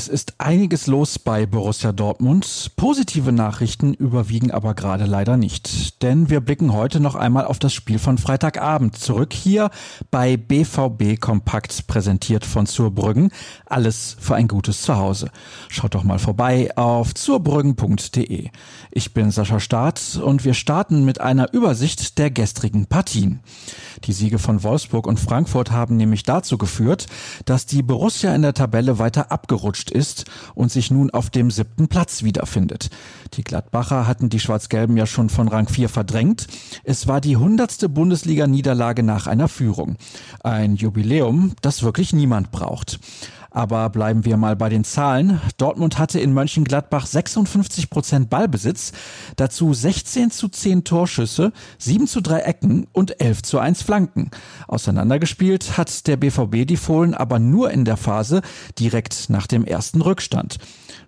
Es ist einiges los bei Borussia Dortmund. Positive Nachrichten überwiegen aber gerade leider nicht. Denn wir blicken heute noch einmal auf das Spiel von Freitagabend zurück. Hier bei BVB Kompakt präsentiert von Zurbrüggen. Alles für ein gutes Zuhause. Schaut doch mal vorbei auf zurbrüggen.de. Ich bin Sascha Staat und wir starten mit einer Übersicht der gestrigen Partien. Die Siege von Wolfsburg und Frankfurt haben nämlich dazu geführt, dass die Borussia in der Tabelle weiter abgerutscht ist und sich nun auf dem siebten Platz wiederfindet. Die Gladbacher hatten die Schwarz-Gelben ja schon von Rang 4 verdrängt. Es war die hundertste Bundesliga-Niederlage nach einer Führung. Ein Jubiläum, das wirklich niemand braucht. Aber bleiben wir mal bei den Zahlen. Dortmund hatte in Mönchengladbach 56 Prozent Ballbesitz, dazu 16 zu 10 Torschüsse, 7 zu 3 Ecken und 11 zu 1 Flanken. Auseinandergespielt hat der BVB die Fohlen aber nur in der Phase direkt nach dem ersten Rückstand.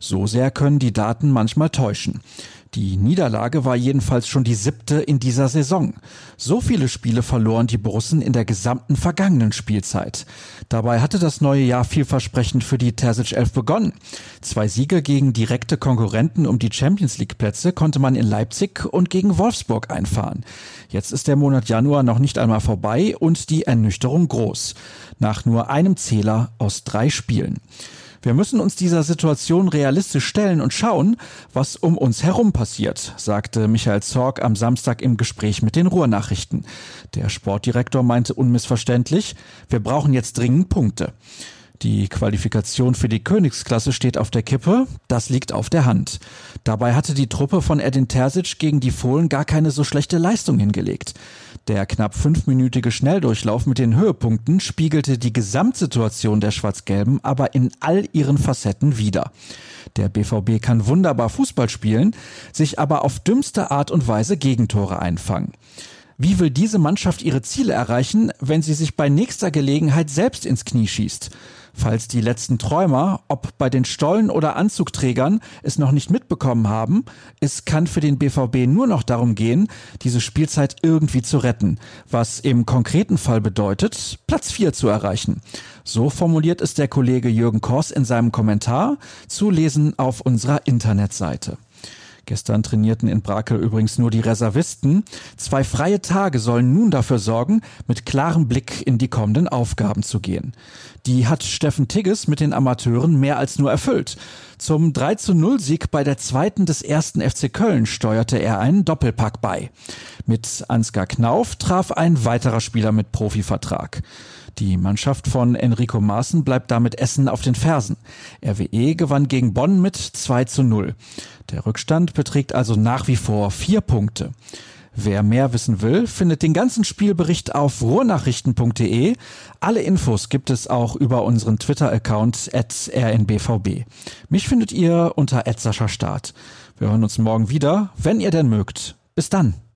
So sehr können die Daten manchmal täuschen. Die Niederlage war jedenfalls schon die siebte in dieser Saison. So viele Spiele verloren die Borussen in der gesamten vergangenen Spielzeit. Dabei hatte das neue Jahr vielversprechend für die Terzic 11 begonnen. Zwei Siege gegen direkte Konkurrenten um die Champions League Plätze konnte man in Leipzig und gegen Wolfsburg einfahren. Jetzt ist der Monat Januar noch nicht einmal vorbei und die Ernüchterung groß. Nach nur einem Zähler aus drei Spielen. Wir müssen uns dieser Situation realistisch stellen und schauen, was um uns herum passiert, sagte Michael Zorg am Samstag im Gespräch mit den Ruhrnachrichten. Der Sportdirektor meinte unmissverständlich, wir brauchen jetzt dringend Punkte. Die Qualifikation für die Königsklasse steht auf der Kippe. Das liegt auf der Hand. Dabei hatte die Truppe von Edin Terzic gegen die Fohlen gar keine so schlechte Leistung hingelegt. Der knapp fünfminütige Schnelldurchlauf mit den Höhepunkten spiegelte die Gesamtsituation der Schwarz-Gelben aber in all ihren Facetten wider. Der BVB kann wunderbar Fußball spielen, sich aber auf dümmste Art und Weise Gegentore einfangen. Wie will diese Mannschaft ihre Ziele erreichen, wenn sie sich bei nächster Gelegenheit selbst ins Knie schießt? Falls die letzten Träumer, ob bei den Stollen oder Anzugträgern, es noch nicht mitbekommen haben, es kann für den BVB nur noch darum gehen, diese Spielzeit irgendwie zu retten, was im konkreten Fall bedeutet, Platz 4 zu erreichen. So formuliert es der Kollege Jürgen Kors in seinem Kommentar, zu lesen auf unserer Internetseite. Gestern trainierten in Brakel übrigens nur die Reservisten. Zwei freie Tage sollen nun dafür sorgen, mit klarem Blick in die kommenden Aufgaben zu gehen. Die hat Steffen Tigges mit den Amateuren mehr als nur erfüllt. Zum 3 zu 0 Sieg bei der zweiten des ersten FC Köln steuerte er einen Doppelpack bei. Mit Ansgar Knauf traf ein weiterer Spieler mit Profivertrag. Die Mannschaft von Enrico Maaßen bleibt damit Essen auf den Fersen. RWE gewann gegen Bonn mit 2 zu 0. Der Rückstand beträgt also nach wie vor vier Punkte. Wer mehr wissen will, findet den ganzen Spielbericht auf ruhrnachrichten.de. Alle Infos gibt es auch über unseren Twitter-Account at rnbvb. Mich findet ihr unter Start. Wir hören uns morgen wieder, wenn ihr denn mögt. Bis dann.